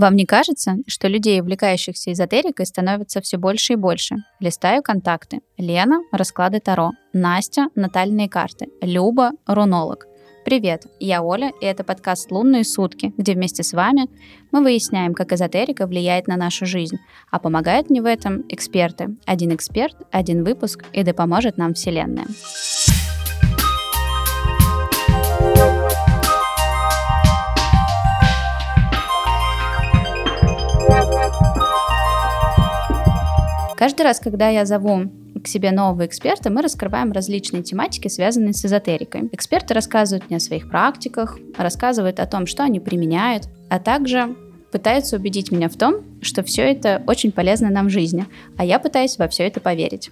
Вам не кажется, что людей, увлекающихся эзотерикой, становится все больше и больше? Листаю контакты. Лена – расклады Таро. Настя – натальные карты. Люба – рунолог. Привет, я Оля, и это подкаст «Лунные сутки», где вместе с вами мы выясняем, как эзотерика влияет на нашу жизнь, а помогают мне в этом эксперты. Один эксперт, один выпуск, и да поможет нам Вселенная. Каждый раз, когда я зову к себе нового эксперта, мы раскрываем различные тематики, связанные с эзотерикой. Эксперты рассказывают мне о своих практиках, рассказывают о том, что они применяют, а также пытаются убедить меня в том, что все это очень полезно нам в жизни, а я пытаюсь во все это поверить.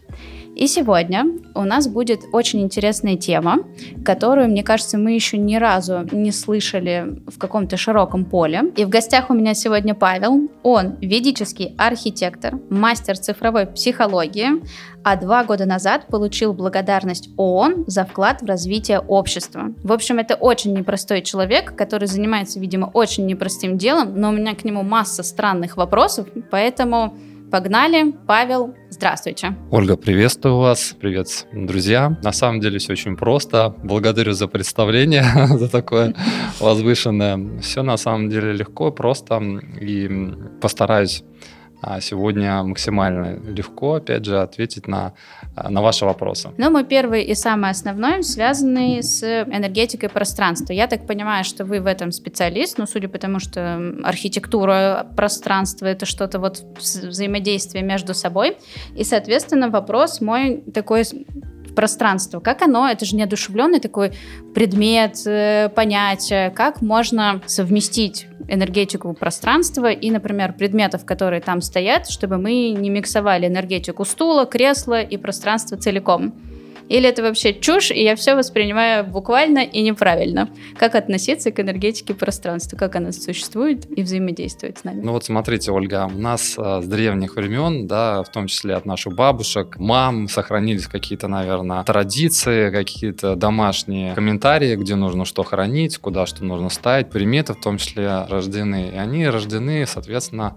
И сегодня у нас будет очень интересная тема, которую, мне кажется, мы еще ни разу не слышали в каком-то широком поле. И в гостях у меня сегодня Павел. Он ведический архитектор, мастер цифровой психологии, а два года назад получил благодарность ООН за вклад в развитие общества. В общем, это очень непростой человек, который занимается, видимо, очень непростым делом, но у меня к нему масса странных вопросов, поэтому Погнали. Павел, здравствуйте. Ольга, приветствую вас. Привет, друзья. На самом деле все очень просто. Благодарю за представление, за такое возвышенное. Все на самом деле легко, просто и постараюсь а сегодня максимально легко, опять же, ответить на, на ваши вопросы. Ну, мой первый и самый основной связанный с энергетикой пространства. Я так понимаю, что вы в этом специалист, но ну, судя по тому, что архитектура пространства — это что-то вот взаимодействие между собой. И, соответственно, вопрос мой такой пространство. Как оно, это же неодушевленный такой предмет, э, понятие, как можно совместить энергетику пространства и, например, предметов, которые там стоят, чтобы мы не миксовали энергетику стула, кресла и пространства целиком. Или это вообще чушь, и я все воспринимаю буквально и неправильно? Как относиться к энергетике пространства? Как она существует и взаимодействует с нами? Ну вот смотрите, Ольга, у нас э, с древних времен, да, в том числе от наших бабушек, мам, сохранились какие-то, наверное, традиции, какие-то домашние комментарии, где нужно что хранить, куда что нужно ставить, приметы в том числе рождены. И они рождены, соответственно,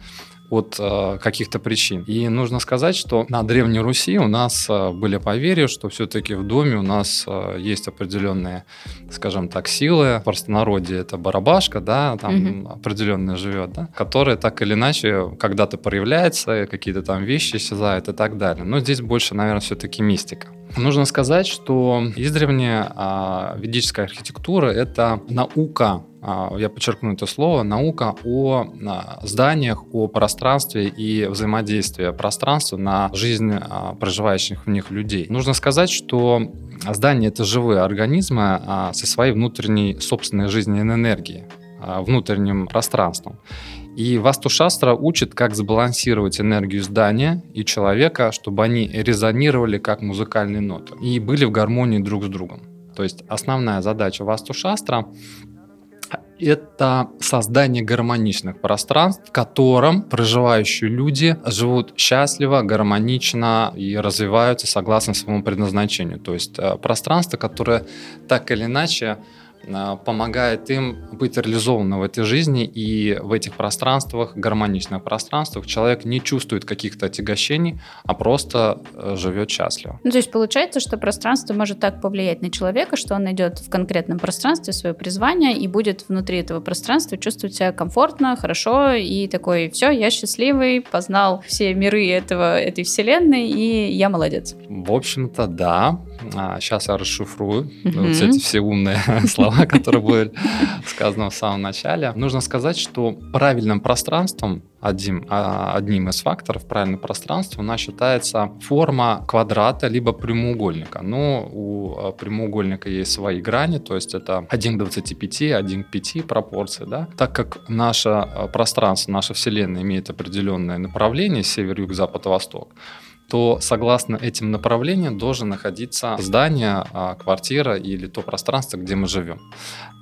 от э, каких-то причин. И нужно сказать, что на Древней Руси у нас э, были поверья, что все-таки в доме у нас э, есть определенные, скажем так, силы. В простонародье это барабашка, да, там угу. определенная живет, да, которая так или иначе когда-то проявляется, какие-то там вещи исчезают и так далее. Но здесь больше, наверное, все-таки мистика. Нужно сказать, что издревле а, ведическая архитектура – это наука а, я подчеркну это слово, наука о а, зданиях, о пространстве и взаимодействии пространства на жизнь а, проживающих в них людей. Нужно сказать, что здания — это живые организмы со своей внутренней собственной жизненной энергией внутренним пространством. И Вастушастра учит, как сбалансировать энергию здания и человека, чтобы они резонировали как музыкальные ноты и были в гармонии друг с другом. То есть основная задача Вастушастра это создание гармоничных пространств, в котором проживающие люди живут счастливо, гармонично и развиваются согласно своему предназначению. То есть э, пространство, которое так или иначе помогает им быть реализованным в этой жизни и в этих пространствах, гармоничных пространствах человек не чувствует каких-то отягощений, а просто э, живет счастливо. Ну, то есть получается, что пространство может так повлиять на человека, что он найдет в конкретном пространстве свое призвание и будет внутри этого пространства чувствовать себя комфортно, хорошо и такой, все, я счастливый, познал все миры этого, этой вселенной и я молодец. В общем-то, да. Сейчас а, я расшифрую mm-hmm. вот эти все умные слова, которые были сказаны в самом начале. Нужно сказать, что правильным пространством одним, а, одним из факторов правильного пространства у нас считается форма квадрата либо прямоугольника. Но у а, прямоугольника есть свои грани, то есть это 1 к 25, 1 к 5 пропорции. Да? Так как наше пространство, наша Вселенная имеет определенное направление, север, юг, запад, восток, то согласно этим направлениям должен находиться здание, а, квартира или то пространство, где мы живем.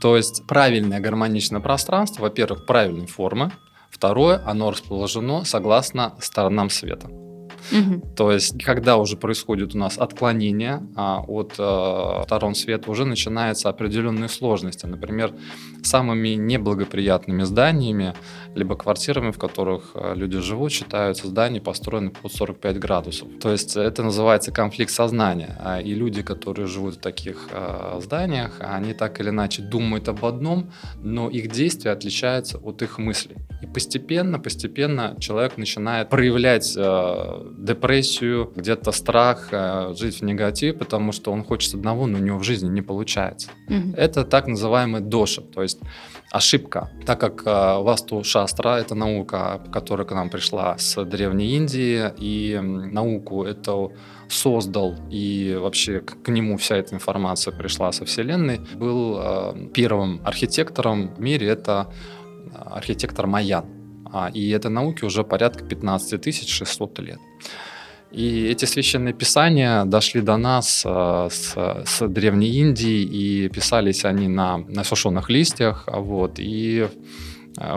То есть правильное гармоничное пространство, во-первых, правильной формы, второе, оно расположено согласно сторонам света. Угу. То есть, когда уже происходит у нас отклонение а, от э, сторон света, уже начинаются определенные сложности. Например, самыми неблагоприятными зданиями, либо квартирами, в которых э, люди живут, считаются здания, построенные под 45 градусов. То есть, это называется конфликт сознания. А, и люди, которые живут в таких э, зданиях, они так или иначе думают об одном, но их действия отличаются от их мыслей. И постепенно, постепенно человек начинает проявлять э, депрессию, где-то страх, жить в негативе, потому что он хочет одного, но у него в жизни не получается. Mm-hmm. Это так называемый доша, то есть ошибка. Так как э, Васту Шастра — это наука, которая к нам пришла с Древней Индии, и науку это создал, и вообще к нему вся эта информация пришла со Вселенной, был э, первым архитектором в мире, это архитектор Маян. А, и этой науке уже порядка 15 600 лет. И эти священные писания дошли до нас э, с, с Древней Индии, и писались они на, на сушеных листьях. Вот, и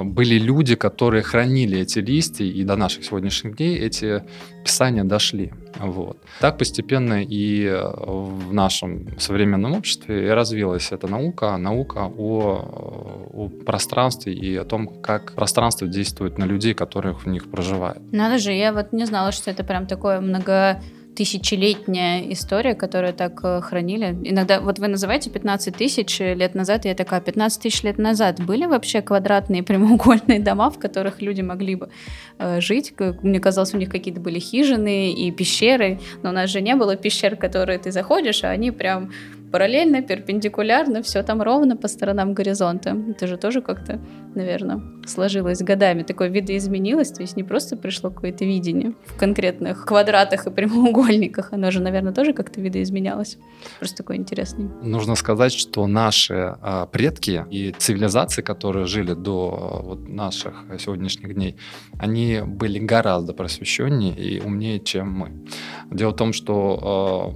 были люди, которые хранили эти листья, и до наших сегодняшних дней эти писания дошли. Вот. Так постепенно и э, в нашем современном обществе развилась эта наука, наука о, о пространстве и о том, как пространство действует на людей, которых в них проживают. Надо же, я вот не знала, что это прям такое много тысячелетняя история, которую так э, хранили. Иногда, вот вы называете 15 тысяч лет назад, я такая, 15 тысяч лет назад были вообще квадратные прямоугольные дома, в которых люди могли бы э, жить? Мне казалось, у них какие-то были хижины и пещеры, но у нас же не было пещер, которые ты заходишь, а они прям параллельно, перпендикулярно, все там ровно по сторонам горизонта. Это же тоже как-то, наверное, сложилось годами. Такое видоизменилось, то есть не просто пришло какое-то видение в конкретных квадратах и прямоугольниках, оно же, наверное, тоже как-то видоизменялось. Просто такой интересный. Нужно сказать, что наши а, предки и цивилизации, которые жили до а, вот, наших сегодняшних дней, они были гораздо просвещеннее и умнее, чем мы. Дело в том, что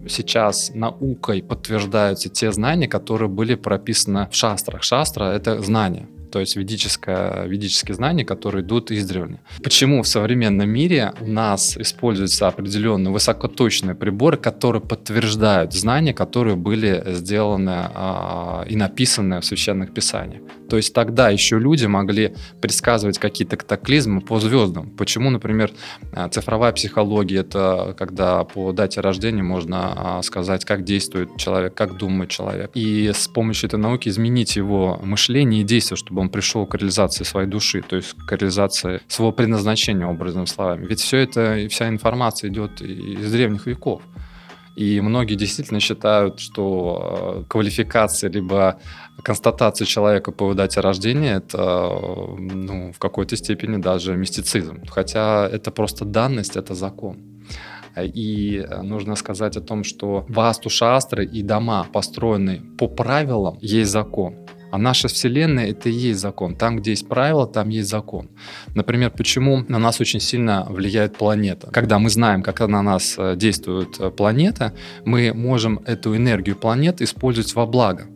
э, сейчас наукой подтверждаются те знания, которые были прописаны в шастрах. Шастра — это знания то есть ведическое, ведические знания, которые идут издревле. Почему в современном мире у нас используются определенные высокоточные приборы, которые подтверждают знания, которые были сделаны э, и написаны в священных писаниях? То есть тогда еще люди могли предсказывать какие-то катаклизмы по звездам. Почему, например, а, цифровая психология — это когда по дате рождения можно а, сказать, как действует человек, как думает человек. И с помощью этой науки изменить его мышление и действия, чтобы он пришел к реализации своей души, то есть к реализации своего предназначения, образными словами. Ведь все это, вся информация идет из древних веков. И многие действительно считают, что э, квалификация либо констатация человека по дате рождения это ну, в какой-то степени даже мистицизм. Хотя это просто данность, это закон. И нужно сказать о том, что васту шастры и дома, построенные по правилам, есть закон. А наша Вселенная — это и есть закон. Там, где есть правила, там есть закон. Например, почему на нас очень сильно влияет планета? Когда мы знаем, как на нас э, действует э, планета, мы можем эту энергию планет использовать во благо.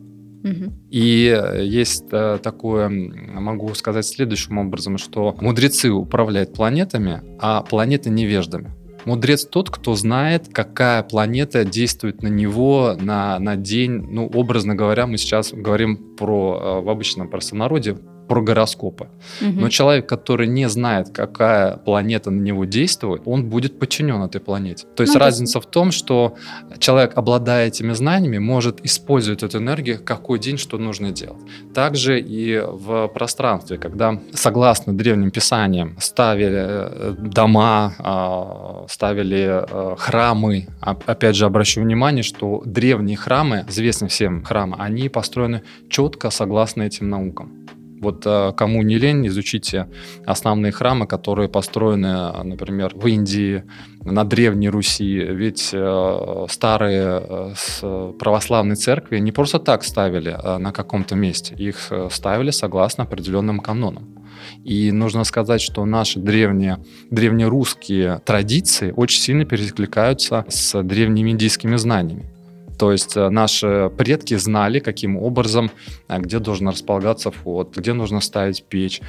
И э, есть такое, могу сказать следующим образом, что мудрецы управляют планетами, а планеты невеждами. Мудрец тот, кто знает, какая планета действует на него на, на день. Ну, образно говоря, мы сейчас говорим про, э, в обычном простонародье, про гороскопы. Угу. Но человек, который не знает, какая планета на него действует, он будет подчинен этой планете. То есть ну, разница в том, что человек, обладая этими знаниями, может использовать эту энергию, какой день что нужно делать. Также и в пространстве, когда, согласно древним писаниям, ставили э, дома, а, ставили э, храмы, опять же, обращу внимание, что древние храмы, известные всем храмы, они построены четко согласно этим наукам. Вот э, кому не лень, изучите основные храмы, которые построены, например, в Индии, на Древней Руси. Ведь э, старые э, православные церкви не просто так ставили на каком-то месте, их ставили согласно определенным канонам. И нужно сказать, что наши древние, древнерусские традиции очень сильно перекликаются с древними индийскими знаниями. То есть э, наши предки знали, каким образом, э, где должен располагаться вход, где нужно ставить печь.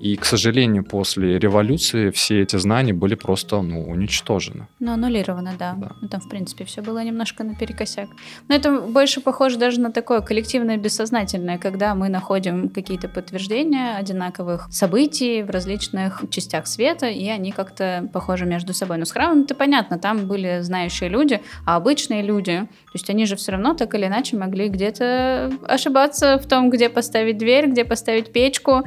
И, к сожалению, после революции все эти знания были просто ну, уничтожены. Ну, аннулированы, да. да. Ну, там, в принципе, все было немножко наперекосяк. Но это больше похоже даже на такое коллективное бессознательное, когда мы находим какие-то подтверждения одинаковых событий в различных частях света, и они как-то похожи между собой. Но с храмом это понятно, там были знающие люди, а обычные люди, то есть они же все равно так или иначе могли где-то ошибаться в том, где поставить дверь, где поставить печку,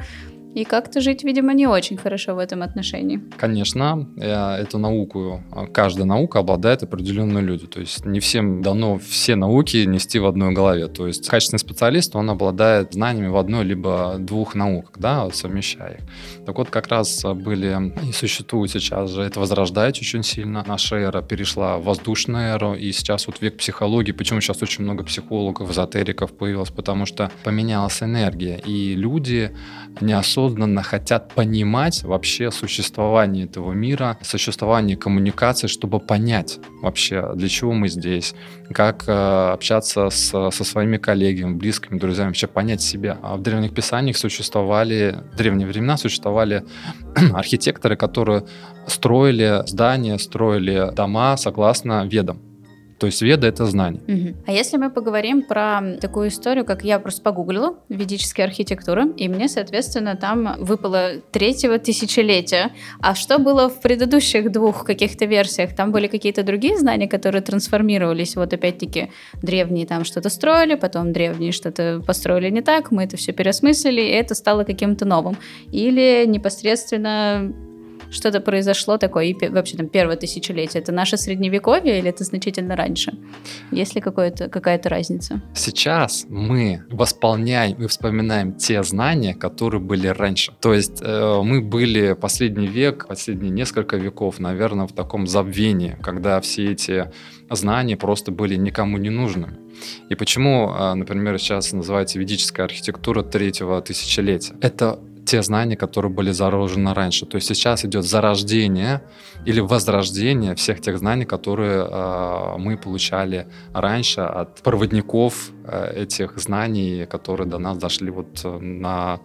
и как-то жить, видимо, не очень хорошо в этом отношении. Конечно, э, эту науку, э, каждая наука обладает определенные люди. То есть не всем дано все науки нести в одной голове. То есть качественный специалист, он обладает знаниями в одной либо двух науках, да, совмещая их. Так вот, как раз были и существуют сейчас же, это возрождается очень сильно. Наша эра перешла в воздушную эру, и сейчас вот век психологии. Почему сейчас очень много психологов, эзотериков появилось? Потому что поменялась энергия, и люди неосознанно осознанно хотят понимать вообще существование этого мира, существование коммуникации, чтобы понять вообще, для чего мы здесь, как э, общаться с, со своими коллегами, близкими, друзьями, вообще понять себя. А в древних писаниях существовали, в древние времена существовали архитекторы, которые строили здания, строили дома согласно ведам. То есть веда — это знание. Угу. А если мы поговорим про такую историю, как я просто погуглила, ведические архитектуры, и мне, соответственно, там выпало третьего тысячелетия. А что было в предыдущих двух каких-то версиях? Там были какие-то другие знания, которые трансформировались. Вот опять-таки древние там что-то строили, потом древние что-то построили не так, мы это все переосмыслили, и это стало каким-то новым. Или непосредственно что-то произошло такое, и вообще там первое тысячелетие, это наше средневековье или это значительно раньше? Есть ли какая-то разница? Сейчас мы восполняем и вспоминаем те знания, которые были раньше. То есть э, мы были последний век, последние несколько веков, наверное, в таком забвении, когда все эти знания просто были никому не нужны. И почему, э, например, сейчас называется ведическая архитектура третьего тысячелетия? Это те знания, которые были заложены раньше. То есть сейчас идет зарождение или возрождение всех тех знаний, которые э, мы получали раньше от проводников э, этих знаний, которые до нас дошли вот на,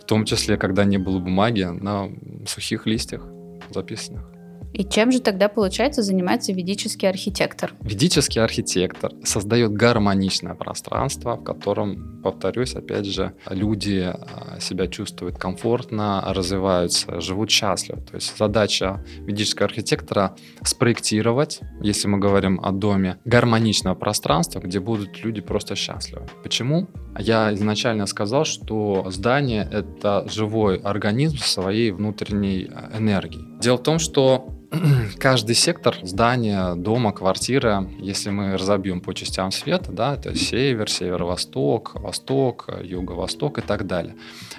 в том числе, когда не было бумаги, на сухих листьях записанных. И чем же тогда, получается, занимается ведический архитектор? Ведический архитектор создает гармоничное пространство, в котором, повторюсь, опять же, люди а, себя чувствуют комфортно, развиваются, живут счастливо. То есть задача ведического архитектора спроектировать, если мы говорим о доме, гармоничное пространство, где будут люди просто счастливы. Почему? Я изначально сказал, что здание — это живой организм своей внутренней а, энергией. Дело в том, что каждый сектор здания, дома, квартиры, если мы разобьем по частям света, да, это север, северо-восток, восток, юго-восток и так далее,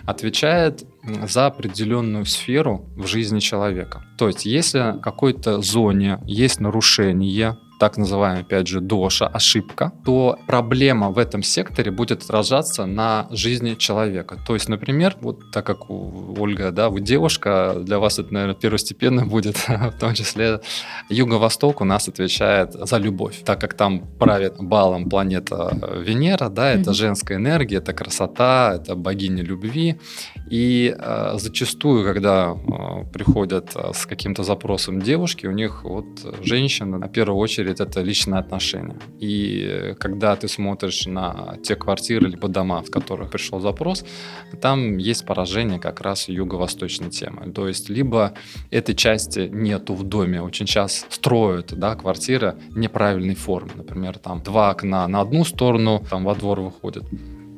отвечает за определенную сферу в жизни человека. То есть, если в какой-то зоне есть нарушение, так называемая, опять же, доша, ошибка, то проблема в этом секторе будет отражаться на жизни человека. То есть, например, вот так как у Ольга, да, вы девушка, для вас это, наверное, первостепенно будет, в том числе Юго-Восток у нас отвечает за любовь, так как там правит балом планета Венера, да, это женская энергия, это красота, это богиня любви, и э, зачастую, когда э, приходят э, с каким-то запросом девушки, у них вот женщина, на первую очередь, это личные отношения. И э, когда ты смотришь на те квартиры либо дома, в которых пришел запрос, там есть поражение как раз юго-восточной темы. То есть либо этой части нету в доме, очень часто строят да, квартиры неправильной формы. Например, там два окна на одну сторону, там во двор выходит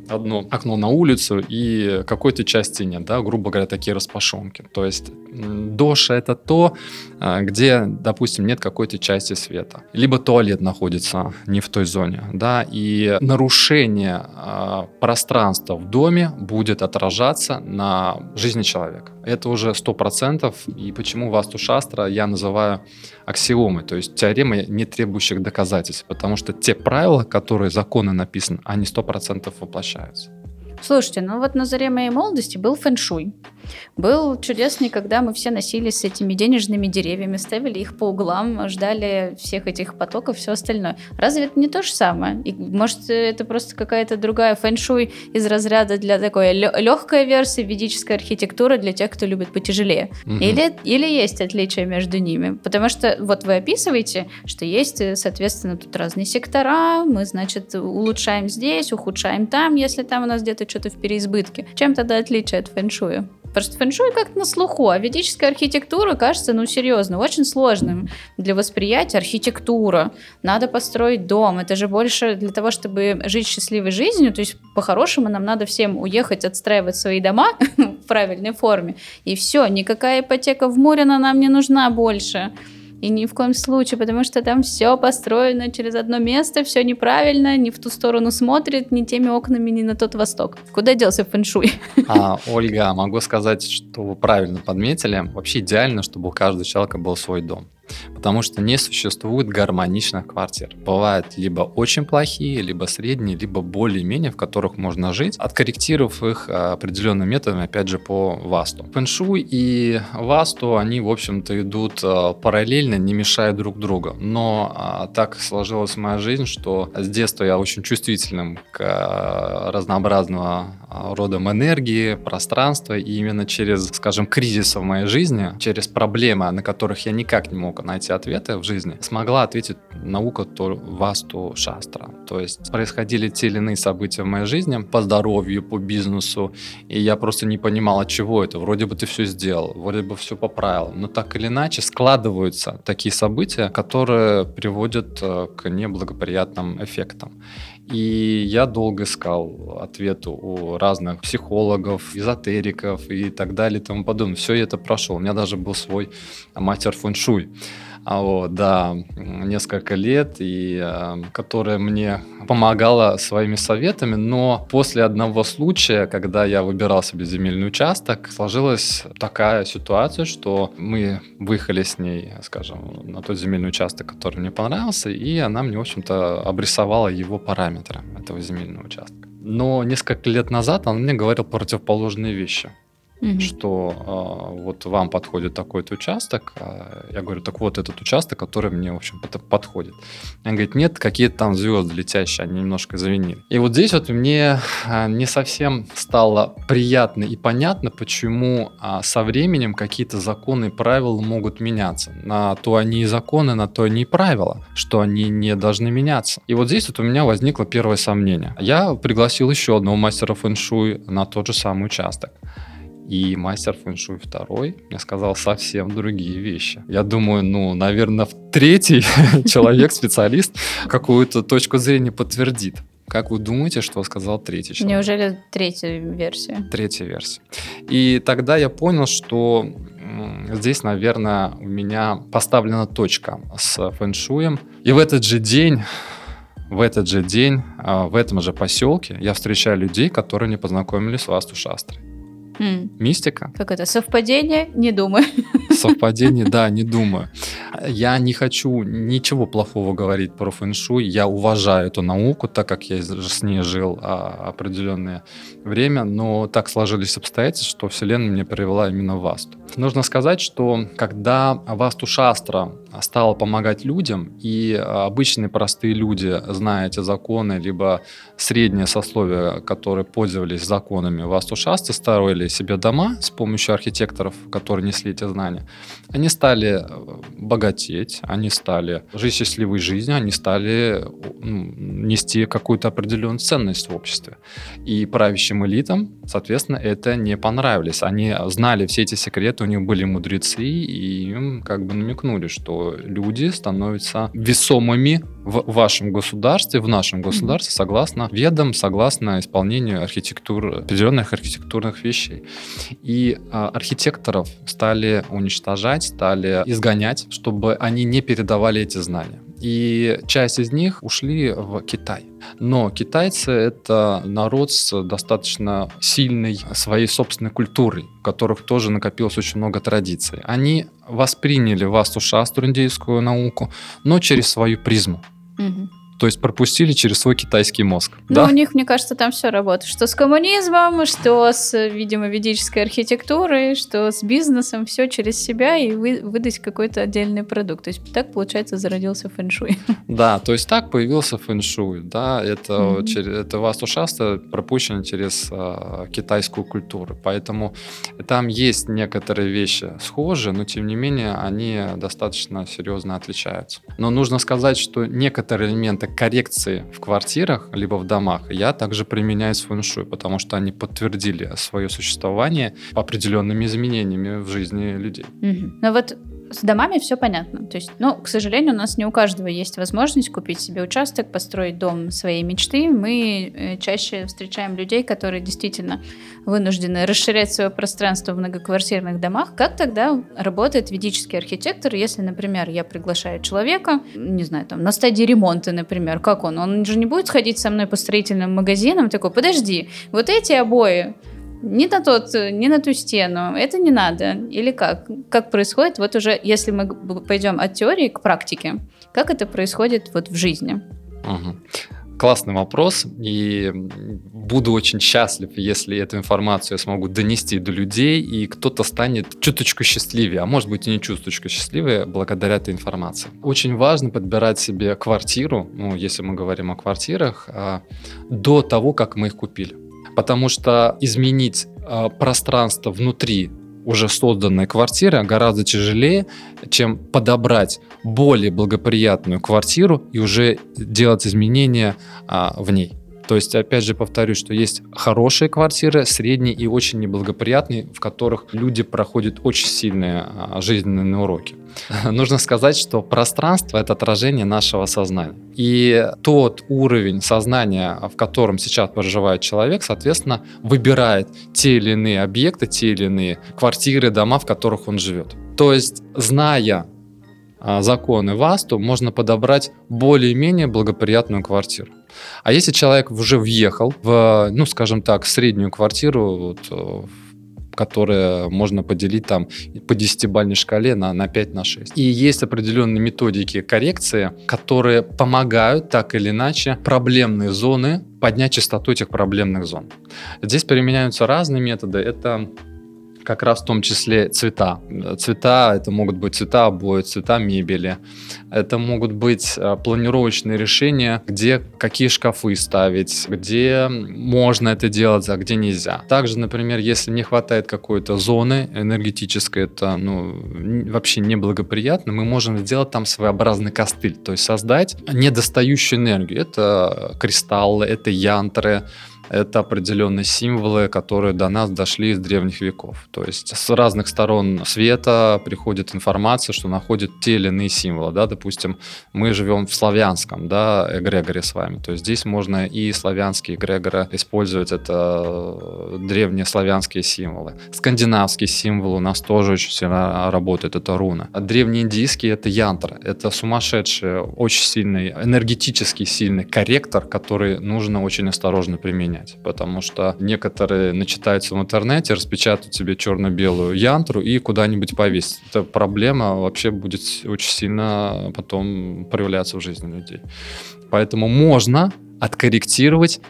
одно окно на улицу и какой-то части нет, да, грубо говоря, такие распашонки. То есть доша это то, а, где, допустим, нет какой-то части света. Либо туалет находится не в той зоне, да, и нарушение э, пространства в доме будет отражаться на жизни человека. Это уже сто процентов, и почему Васту Шастра я называю аксиомой, то есть теоремой, не требующих доказательств, потому что те правила, которые законы написаны, они сто процентов That's. Слушайте, ну вот на заре моей молодости был фэншуй. Был чудесный, когда мы все носились с этими денежными деревьями, ставили их по углам, ждали всех этих потоков, все остальное. Разве это не то же самое? И, может, это просто какая-то другая фэншуй из разряда для такой легкой версии ведической архитектуры для тех, кто любит потяжелее? Угу. Или, или есть отличия между ними? Потому что вот вы описываете, что есть, соответственно, тут разные сектора, мы, значит, улучшаем здесь, ухудшаем там, если там у нас где-то что-то в переизбытке. Чем тогда отличие от фэншуя? Просто фэншуй как-то на слуху, а ведическая архитектура кажется, ну, серьезно, очень сложным для восприятия. Архитектура. Надо построить дом. Это же больше для того, чтобы жить счастливой жизнью. То есть, по-хорошему, нам надо всем уехать, отстраивать свои дома в правильной форме. И все, никакая ипотека в море нам не нужна больше. И ни в коем случае, потому что там все построено через одно место, все неправильно, не в ту сторону смотрит, ни теми окнами, ни на тот восток. Куда делся фэншуй? А, Ольга, могу сказать, что вы правильно подметили. Вообще идеально, чтобы у каждого человека был свой дом потому что не существует гармоничных квартир. Бывают либо очень плохие, либо средние, либо более-менее, в которых можно жить, откорректировав их а, определенным методом, опять же, по ВАСТу. Фэншуй и ВАСТу, они, в общем-то, идут а, параллельно, не мешая друг другу. Но а, так сложилась моя жизнь, что с детства я очень чувствительным к разнообразного родам энергии, пространства, и именно через, скажем, кризисы в моей жизни, через проблемы, на которых я никак не мог наука на эти ответы в жизни, смогла ответить наука то васту шастра. То есть происходили те или иные события в моей жизни по здоровью, по бизнесу, и я просто не понимал, от чего это. Вроде бы ты все сделал, вроде бы все поправил, но так или иначе складываются такие события, которые приводят э, к неблагоприятным эффектам. И я долго искал ответы у разных психологов, эзотериков и так далее и тому подобное. Все это прошел. У меня даже был свой мастер фэншуй. А вот, да, несколько лет, и э, которая мне помогала своими советами, но после одного случая, когда я выбирал себе земельный участок, сложилась такая ситуация, что мы выехали с ней, скажем, на тот земельный участок, который мне понравился, и она мне, в общем-то, обрисовала его параметры этого земельного участка. Но несколько лет назад он мне говорил противоположные вещи угу. что э, вот вам подходит такой-то участок. А я говорю, так вот этот участок, который мне, в общем, подходит. Он говорит, нет, какие-то там звезды летящие, они немножко завинили. И вот здесь вот мне э, не совсем стало приятно и понятно, почему со временем какие-то законы и правила могут меняться. На то они и законы, на то они и правила, что они не должны меняться. И вот здесь вот у меня возникло первое сомнение. Я пригласил еще одного мастера фэншуй на тот же самый участок. И мастер фэншуй второй мне сказал совсем другие вещи. Я думаю, ну, наверное, третий человек, специалист, какую-то точку зрения подтвердит. Как вы думаете, что сказал третий человек? Неужели третья версия? Третья версия. И тогда я понял, что здесь, наверное, у меня поставлена точка с фэншуем. И в этот же день в этот же день, а, в этом же поселке я встречаю людей, которые не познакомились с Васту Шастрой. Mm. Мистика. Как это? Совпадение? Не думаю. Совпадение, да, не думаю. Я не хочу ничего плохого говорить про фэншуй. Я уважаю эту науку, так как я с ней жил а, определенное время, но так сложились обстоятельства, что Вселенная мне привела именно в Васту. Нужно сказать, что когда Васту Шастра стала помогать людям, и обычные простые люди, зная эти законы, либо среднее сословие, которые пользовались законами Васту Шастры, строили себе дома с помощью архитекторов, которые несли эти знания, они стали богатеть, они стали жить счастливой жизнью, они стали ну, нести какую-то определенную ценность в обществе. И правящим элитам, соответственно, это не понравилось. Они знали все эти секреты, у них были мудрецы, и им как бы намекнули, что люди становятся весомыми в вашем государстве, в нашем государстве, согласно ведам, согласно исполнению архитектур, определенных архитектурных вещей. И а, архитекторов стали уничтожать, стали изгонять, чтобы они не передавали эти знания. И часть из них ушли в Китай. Но китайцы — это народ с достаточно сильной своей собственной культурой, у которых тоже накопилось очень много традиций. Они восприняли васту шастру, индейскую науку, но через свою призму. Угу. То есть пропустили через свой китайский мозг. Ну, да? у них, мне кажется, там все работает. Что с коммунизмом, что с, видимо, ведической архитектурой, что с бизнесом, все через себя и вы, выдать какой-то отдельный продукт. То есть так, получается, зародился фэншуй. Да, то есть так появился фэншуй. Да, это, mm-hmm. через, это вас ушасто пропущено через э, китайскую культуру. Поэтому там есть некоторые вещи схожие, но тем не менее они достаточно серьезно отличаются. Но нужно сказать, что некоторые элементы коррекции в квартирах либо в домах я также применяю с фэншуй, потому что они подтвердили свое существование определенными изменениями в жизни людей. Угу. Ну вот с домами все понятно. То есть, ну, к сожалению, у нас не у каждого есть возможность купить себе участок, построить дом своей мечты. Мы э, чаще встречаем людей, которые действительно вынуждены расширять свое пространство в многоквартирных домах. Как тогда работает ведический архитектор, если, например, я приглашаю человека, не знаю, там, на стадии ремонта, например, как он? Он же не будет сходить со мной по строительным магазинам, такой, подожди, вот эти обои, не на тот, не на ту стену, это не надо. Или как? Как происходит, вот уже, если мы пойдем от теории к практике, как это происходит вот в жизни? Угу. Классный вопрос, и буду очень счастлив, если эту информацию я смогу донести до людей, и кто-то станет чуточку счастливее, а может быть и не чуточку счастливее благодаря этой информации. Очень важно подбирать себе квартиру, ну, если мы говорим о квартирах, а, до того, как мы их купили потому что изменить э, пространство внутри уже созданной квартиры гораздо тяжелее, чем подобрать более благоприятную квартиру и уже делать изменения а, в ней. То есть, опять же, повторюсь, что есть хорошие квартиры, средние и очень неблагоприятные, в которых люди проходят очень сильные а, жизненные уроки. Нужно сказать, что пространство — это отражение нашего сознания. И тот уровень сознания, в котором сейчас проживает человек, соответственно, выбирает те или иные объекты, те или иные квартиры, дома, в которых он живет. То есть, зная а, законы ВАСТу, можно подобрать более-менее благоприятную квартиру. А если человек уже въехал в, ну, скажем так, среднюю квартиру, вот, которая можно поделить там по 10-бальной шкале на, на 5 на 6. И есть определенные методики коррекции, которые помогают так или иначе проблемные зоны поднять частоту этих проблемных зон. Здесь применяются разные методы. Это как раз в том числе цвета. Цвета, это могут быть цвета обои, цвета мебели. Это могут быть э, планировочные решения, где какие шкафы ставить, где можно это делать, а где нельзя. Также, например, если не хватает какой-то зоны энергетической, это ну, вообще неблагоприятно, мы можем сделать там своеобразный костыль, то есть создать недостающую энергию. Это кристаллы, это янтры, это определенные символы, которые до нас дошли из древних веков. То есть с разных сторон света приходит информация, что находят те или иные символы. Да? Допустим, мы живем в славянском да, эгрегоре с вами. То есть здесь можно и славянские эгрегоры использовать. Это э, древние славянские символы. Скандинавские символы у нас тоже очень сильно работают. Это руна. А древнеиндийские — это янтра. Это сумасшедший, очень сильный, энергетически сильный корректор, который нужно очень осторожно применять понять, потому что некоторые начитаются в интернете, распечатают себе черно-белую янтру и куда-нибудь повесить. Эта проблема вообще будет очень сильно потом проявляться в жизни людей. Поэтому можно откорректировать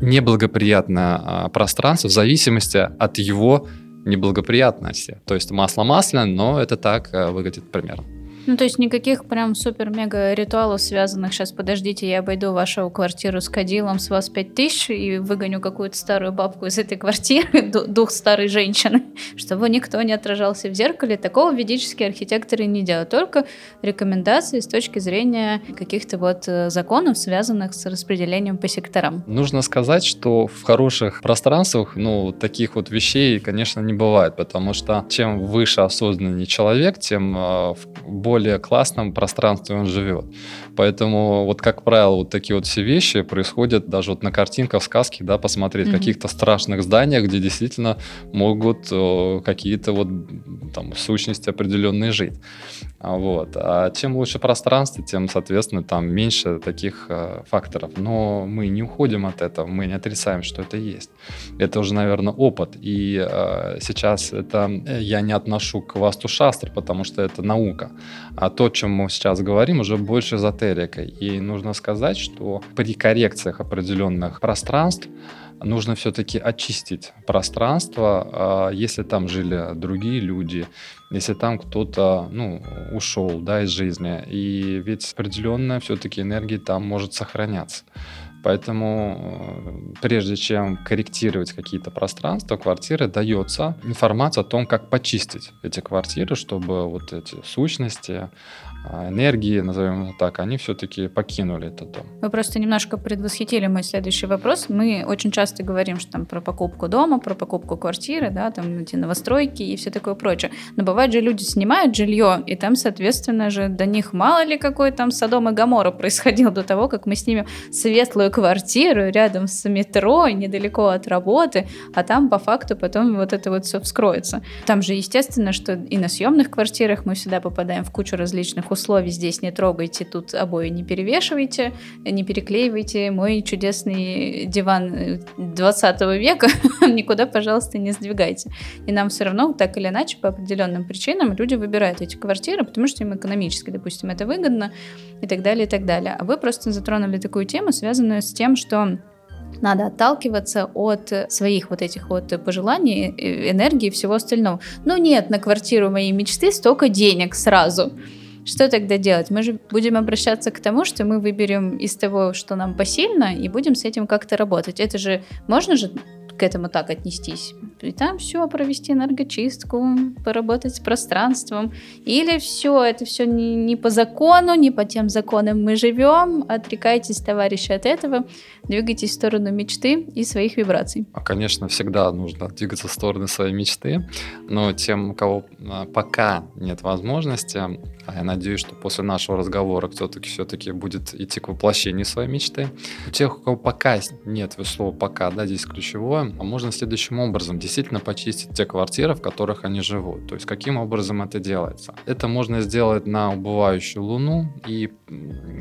неблагоприятное а, пространство в зависимости от его неблагоприятности. То есть масло масляное, но это так а, выглядит примерно. Ну, то есть никаких прям супер-мега ритуалов, связанных сейчас, подождите, я обойду вашу квартиру с кадилом, с вас 5000 и выгоню какую-то старую бабку из этой квартиры, дух старой женщины, чтобы никто не отражался в зеркале. Такого ведические архитекторы не делают, только рекомендации с точки зрения каких-то вот э, законов, связанных с распределением по секторам. Нужно сказать, что в хороших пространствах, ну, таких вот вещей, конечно, не бывает, потому что чем выше осознанный человек, тем э, более более классном пространстве он живет. Поэтому вот, как правило, вот такие вот все вещи происходят даже вот на картинках, в сказке, да, посмотреть, mm-hmm. каких-то страшных зданиях, где действительно могут о, какие-то вот там сущности определенной жить. А, вот. А чем лучше пространство, тем, соответственно, там меньше таких э, факторов. Но мы не уходим от этого, мы не отрицаем, что это есть. Это уже, наверное, опыт. И э, сейчас это э, я не отношу к Васту Шастр, потому что это наука. А то, чем мы сейчас говорим, уже больше эзотерикой. И нужно сказать, что при коррекциях определенных пространств нужно все-таки очистить пространство, а, если там жили другие люди, если там кто-то ну, ушел да, из жизни. И ведь определенная все-таки энергия там может сохраняться. Поэтому э, прежде чем корректировать какие-то пространства, квартиры, дается информация о том, как почистить эти квартиры, чтобы вот эти сущности, энергии, назовем это так, они все-таки покинули этот дом. Вы просто немножко предвосхитили мой следующий вопрос. Мы очень часто говорим, что там про покупку дома, про покупку квартиры, да, там эти новостройки и все такое прочее. Но бывает же люди снимают жилье, и там, соответственно же, до них мало ли какой там Содом и Гамора происходил до того, как мы снимем светлую квартиру рядом с метро, недалеко от работы, а там по факту потом вот это вот все вскроется. Там же, естественно, что и на съемных квартирах мы всегда попадаем в кучу различных здесь не трогайте, тут обои не перевешивайте, не переклеивайте. Мой чудесный диван 20 э, века никуда, пожалуйста, не сдвигайте. И нам все равно, так или иначе, по определенным причинам люди выбирают эти квартиры, потому что им экономически, допустим, это выгодно и так далее, и так далее. А вы просто затронули такую тему, связанную с тем, что надо отталкиваться от своих вот этих вот пожеланий, э, энергии и всего остального. Ну нет, на квартиру моей мечты столько денег сразу. Что тогда делать? Мы же будем обращаться к тому, что мы выберем из того, что нам посильно, и будем с этим как-то работать. Это же можно же к этому так отнестись. И там все провести энергочистку, поработать с пространством. Или все, это все не, не по закону, не по тем законам мы живем. Отрекайтесь, товарищи, от этого. Двигайтесь в сторону мечты и своих вибраций. А, конечно, всегда нужно двигаться в сторону своей мечты. Но тем, у кого а, пока нет возможности, а я надеюсь, что после нашего разговора кто-то все-таки будет идти к воплощению своей мечты. У тех, у кого пока нет слова «пока», да, здесь ключевое, а можно следующим образом действительно почистить те квартиры, в которых они живут. То есть каким образом это делается? Это можно сделать на убывающую луну, и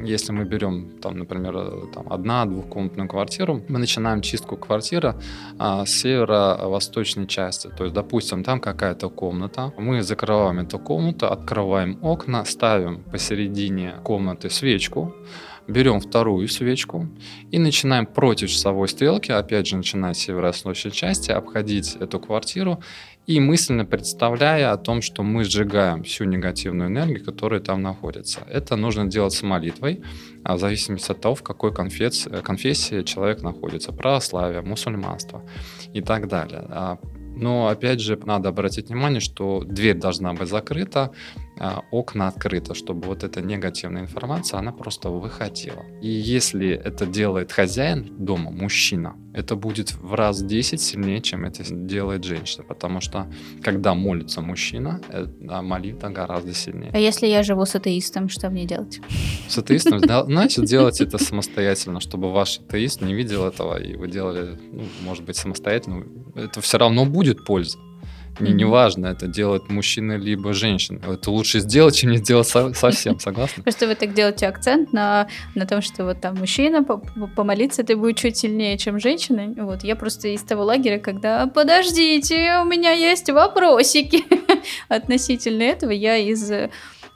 если мы берем, там, например, там, одна-двухкомнатную квартиру, мы начинаем чистку квартиры а, с северо-восточной части. То есть, допустим, там какая-то комната, мы закрываем эту комнату, открываем окна, ставим посередине комнаты свечку, берем вторую свечку и начинаем против часовой стрелки, опять же, начиная с северо-восточной части, обходить эту квартиру и мысленно представляя о том, что мы сжигаем всю негативную энергию, которая там находится. Это нужно делать с молитвой, а в зависимости от того, в какой конфессии, конфессии человек находится, православие, мусульманство и так далее. А но опять же надо обратить внимание, что дверь должна быть закрыта, окна открыты, чтобы вот эта негативная информация, она просто выходила. И если это делает хозяин дома, мужчина, это будет в раз 10 сильнее, чем это делает женщина, потому что когда молится мужчина, э, молитва гораздо сильнее. А если я живу с атеистом, что мне делать? С атеистом, значит, делать это самостоятельно, чтобы ваш атеист не видел этого, и вы делали, ну, может быть, самостоятельно. Это все равно будет польза. Не, mm-hmm. неважно, это делает мужчина либо женщина. Это лучше сделать, чем не сделать со- совсем, согласна? Просто вы так делаете акцент на, на том, что вот там мужчина помолиться ты будет чуть сильнее, чем женщина. Вот я просто из того лагеря, когда подождите, у меня есть вопросики относительно этого. Я из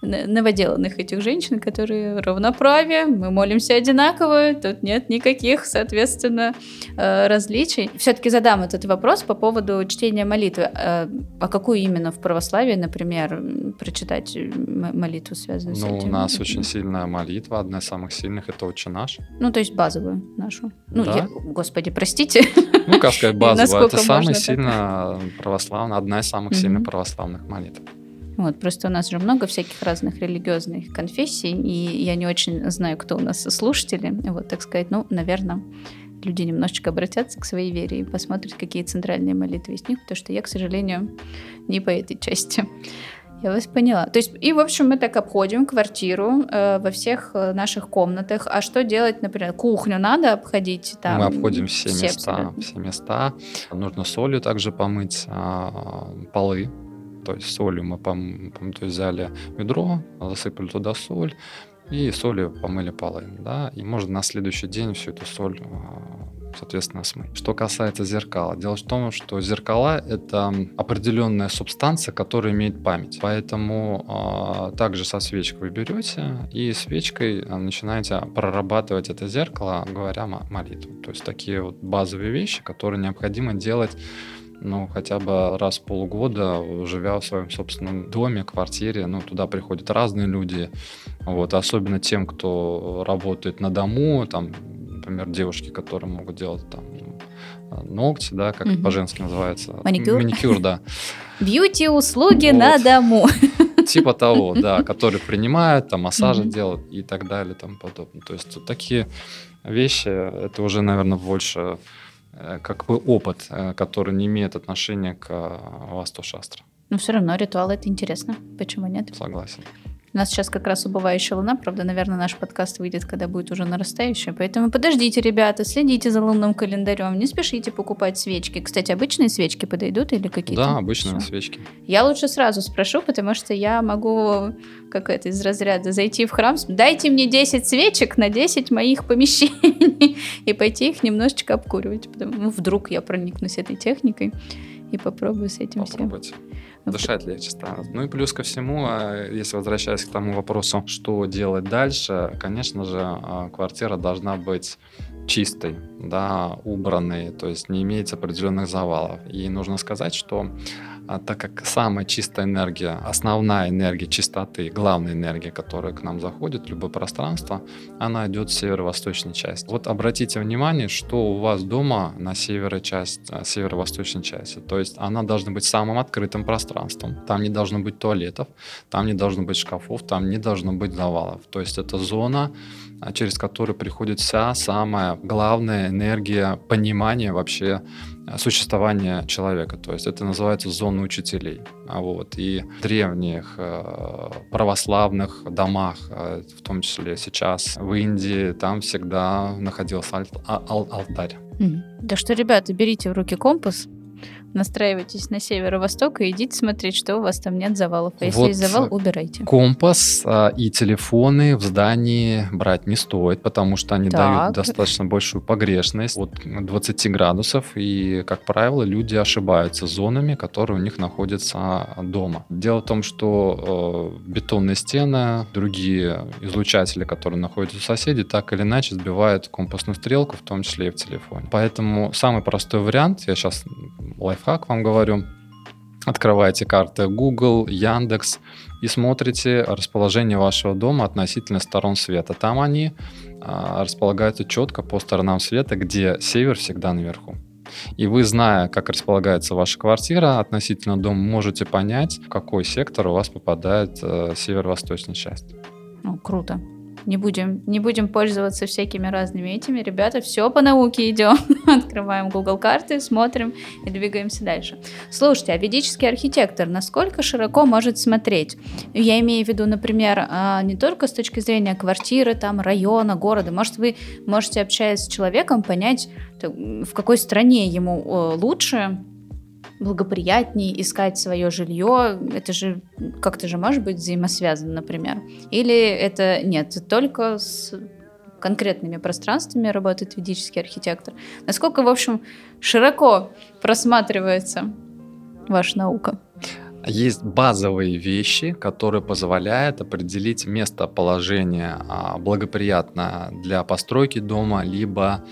новоделанных этих женщин, которые равноправие, мы молимся одинаково, тут нет никаких, соответственно, э, различий. Все-таки задам этот вопрос по поводу чтения молитвы. А, а какую именно в православии, например, прочитать молитву, связанную ну, с этим? у нас очень сильная молитва, одна из самых сильных, это «Отче наш». Ну, то есть базовую нашу. Ну, да. я, господи, простите. Ну, как сказать, базовая. Это самая сильная православная, одна из самых сильных православных молитв. Вот, просто у нас же много всяких разных религиозных конфессий, и я не очень знаю, кто у нас слушатели. Вот, так сказать, ну, наверное, люди немножечко обратятся к своей вере и посмотрят, какие центральные молитвы есть них, потому что я, к сожалению, не по этой части. Я вас поняла. То есть, и, в общем, мы так обходим квартиру э, во всех э, наших комнатах. А что делать, например, кухню надо обходить? Там, мы обходим все, места, все места. Нужно солью также помыть э, полы Есть солью мы пом, пом, то есть взяли ведро, засыпали туда соль, и солью помыли полы, да, и можно на следующий день всю эту соль а, соответственно, смыть. Что касается зеркала, дело в том, что зеркала — это определенная субстанция, которая имеет память. Поэтому э, также со свечкой вы берете и свечкой начинаете прорабатывать это зеркало, говоря молитву. То есть такие вот базовые вещи, которые необходимо делать ну, хотя бы раз в полгода, живя в своем собственном доме, квартире, ну, туда приходят разные люди, вот, особенно тем, кто работает на дому, там, например, девушки, которые могут делать там ногти, да, как угу. по-женски называется. Маникюр. Маникюр, да. Бьюти-услуги вот. на дому. Типа того, да, которые принимают, там, массажи делают и так далее, и тому подобное. То есть вот такие вещи, это уже, наверное, больше как бы опыт, э, который не имеет отношения к э, Васту Шастра. Но все равно ритуал это интересно. Почему нет? Согласен. У нас сейчас как раз убывающая луна, правда, наверное, наш подкаст выйдет, когда будет уже нарастающая. Поэтому подождите, ребята, следите за лунным календарем, не спешите покупать свечки. Кстати, обычные свечки подойдут или какие-то? Да, обычные Все. свечки. Я лучше сразу спрошу, потому что я могу, как это, из разряда зайти в храм, дайте мне 10 свечек на 10 моих помещений и пойти их немножечко обкуривать. Потому, ну, вдруг я проникнусь этой техникой и попробую с этим Попробуйте. всем. Дышать легче станет. Ну и плюс ко всему, а, если возвращаясь к тому вопросу, что делать дальше, конечно же, а, квартира должна быть чистой, да, убранной, то есть не иметь определенных завалов. И нужно сказать, что а так как самая чистая энергия, основная энергия чистоты, главная энергия, которая к нам заходит любое пространство, она идет с северо-восточной части. Вот обратите внимание, что у вас дома на северо часть, э, северо-восточной части. То есть она должна быть самым открытым пространством. Там не должно быть туалетов, там не должно быть шкафов, там не должно быть завалов. То есть это зона, через которую приходит вся самая главная энергия понимания вообще Э, существования человека. То есть это называется зона учителей. А вот. И в древних э, православных домах, э, в том числе сейчас в Индии, там всегда находился аль- а, ал- алтарь. Так что, ребята, берите в руки компас, настраивайтесь на северо-восток и идите смотреть, что у вас там нет завалов. А если вот есть завал, убирайте. Компас а, и телефоны в здании брать не стоит, потому что они так. дают достаточно большую погрешность от 20 градусов. И, как правило, люди ошибаются зонами, которые у них находятся дома. Дело в том, что э, бетонные стены, другие излучатели, которые находятся у соседей, так или иначе сбивают компасную стрелку, в том числе и в телефоне. Поэтому самый простой вариант, я сейчас лайфхак вам говорю. Открываете карты Google, Яндекс и смотрите расположение вашего дома относительно сторон света. Там они а, располагаются четко по сторонам света, где север всегда наверху. И вы, зная, как располагается ваша квартира относительно дома, можете понять, в какой сектор у вас попадает э, северо-восточная часть. Ну, круто не будем, не будем пользоваться всякими разными этими. Ребята, все по науке идем. Открываем Google карты, смотрим и двигаемся дальше. Слушайте, а ведический архитектор насколько широко может смотреть? Я имею в виду, например, а, не только с точки зрения квартиры, там, района, города. Может, вы можете, общаясь с человеком, понять, в какой стране ему лучше, благоприятнее искать свое жилье. Это же как-то же может быть взаимосвязано, например. Или это нет, только с конкретными пространствами работает ведический архитектор. Насколько, в общем, широко просматривается ваша наука? Есть базовые вещи, которые позволяют определить местоположение а, благоприятно для постройки дома, либо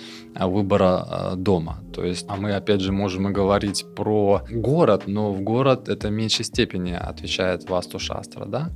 выбора а, дома. То есть а мы опять же можем и говорить про город, но в город это в меньшей степени отвечает Васту Шастра, да?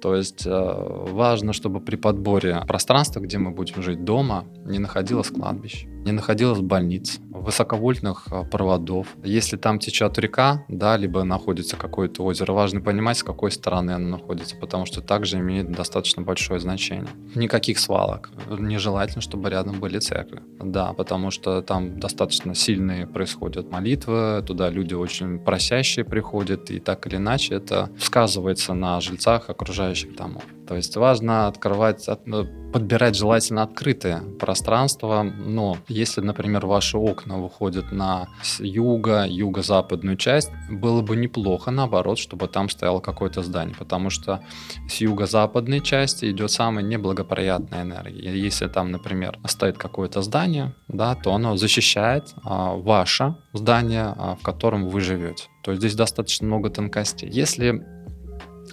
То есть э, важно, чтобы при подборе пространства, где мы будем жить дома, не находилось кладбище, не находилось больниц, высоковольтных э, проводов. Если там течет река, да, либо находится какое-то озеро, важно понимать, с какой стороны оно находится, потому что также имеет достаточно большое значение. Никаких свалок. Нежелательно, чтобы рядом были церкви. Да, потому что там достаточно сильные происходят молитвы, туда люди очень просящие приходят, и так или иначе это сказывается на жильцах окружающих домов. То есть важно открывать, ну, подбирать желательно открытые пространства, но если, например, ваши окна выходят на юга, юго-западную часть, было бы неплохо, наоборот, чтобы там стояло какое-то здание, потому что с юго-западной части идет самая неблагоприятная энергия. Если там, например, стоит какое-то здание, да, то оно защищает а, ваше здание, а, в котором вы живете. То есть здесь достаточно много тонкостей. Если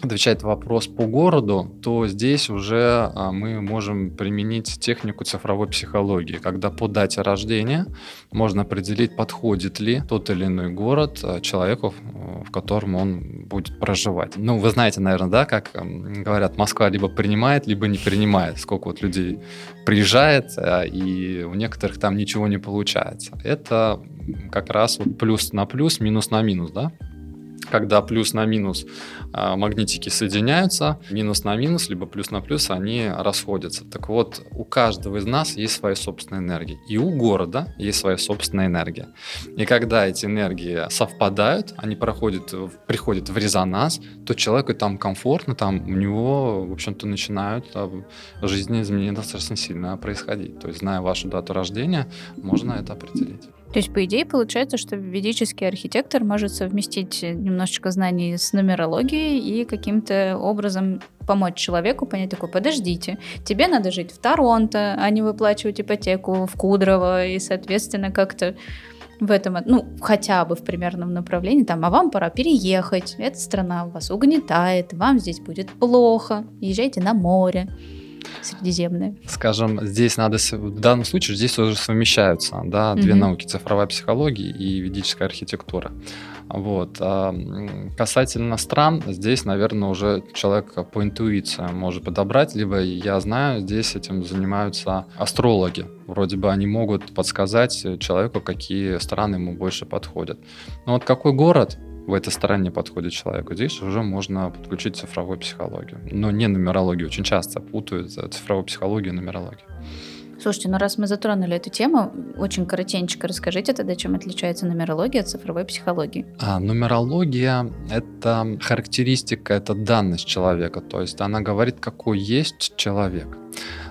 отвечать вопрос по городу, то здесь уже а, мы можем применить технику цифровой психологии, когда по дате рождения можно определить, подходит ли тот или иной город а, человеку, в котором он будет проживать. Ну, вы знаете, наверное, да, как говорят, Москва либо принимает, либо не принимает. Сколько вот людей приезжает, а, и у некоторых там ничего не получается. Это как раз вот плюс на плюс, минус на минус, да? Когда плюс на минус а, магнитики соединяются, минус на минус, либо плюс на плюс, они расходятся. Так вот, у каждого из нас есть своя собственная энергия. И у города есть своя собственная энергия. И когда эти энергии совпадают, они проходят, приходят в резонанс, то человеку там комфортно, там у него, в общем-то, начинают в жизни изменения достаточно сильно происходить. То есть, зная вашу дату рождения, можно это определить. То есть, по идее, получается, что ведический архитектор может совместить немножечко знаний с нумерологией и каким-то образом помочь человеку понять такой, подождите, тебе надо жить в Торонто, а не выплачивать ипотеку в Кудрово, и, соответственно, как-то в этом, ну, хотя бы в примерном направлении, там, а вам пора переехать, эта страна вас угнетает, вам здесь будет плохо, езжайте на море. Средиземное. Скажем, здесь надо, в данном случае здесь уже совмещаются, да, две угу. науки, цифровая психология и ведическая архитектура. Вот. А касательно стран, здесь, наверное, уже человек по интуиции может подобрать, либо я знаю, здесь этим занимаются астрологи. Вроде бы они могут подсказать человеку, какие страны ему больше подходят. Но вот какой город, в этой стороне подходит человеку. Здесь уже можно подключить цифровую психологию. Но не нумерологию. Очень часто путают цифровую психологию и нумерологию. Слушайте, ну раз мы затронули эту тему, очень коротенько расскажите тогда, чем отличается нумерология от цифровой психологии. А, нумерология — это характеристика, это данность человека, то есть она говорит, какой есть человек.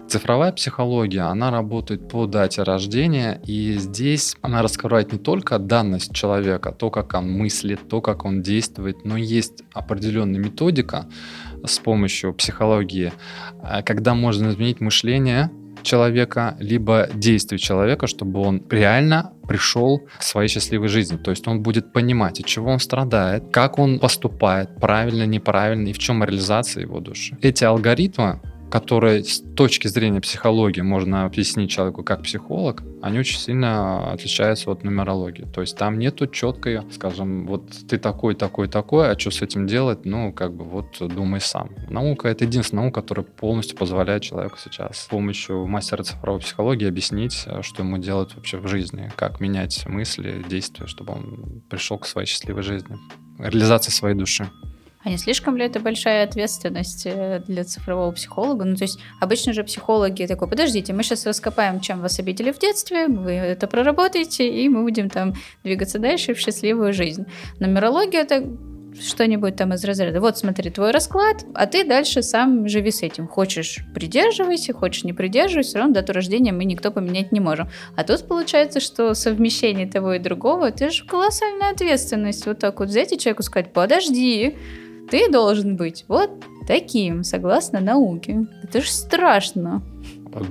Цифровая психология, она работает по дате рождения, и здесь она раскрывает не только данность человека, то, как он мыслит, то, как он действует, но есть определенная методика с помощью психологии, э, когда можно изменить мышление человека, либо действий человека, чтобы он реально пришел к своей счастливой жизни. То есть он будет понимать, от чего он страдает, как он поступает, правильно, неправильно, и в чем реализация его души. Эти алгоритмы которые с точки зрения психологии можно объяснить человеку как психолог, они очень сильно отличаются от нумерологии. То есть там нету четкой, скажем, вот ты такой, такой, такой, а что с этим делать? Ну, как бы вот думай сам. Наука — это единственная наука, которая полностью позволяет человеку сейчас с помощью мастера цифровой психологии объяснить, что ему делать вообще в жизни, как менять мысли, действия, чтобы он пришел к своей счастливой жизни, реализации своей души. А не слишком ли это большая ответственность э, для цифрового психолога? Ну, то есть обычно же психологи такой, подождите, мы сейчас раскопаем, чем вас обидели в детстве, вы это проработаете, и мы будем там двигаться дальше в счастливую жизнь. Нумерология это что-нибудь там из разряда. Вот смотри, твой расклад, а ты дальше сам живи с этим. Хочешь придерживайся, хочешь не придерживайся, все равно дату рождения мы никто поменять не можем. А тут получается, что совмещение того и другого, это же колоссальная ответственность. Вот так вот взять и человеку сказать, подожди, ты должен быть вот таким, согласно науке. Это же страшно.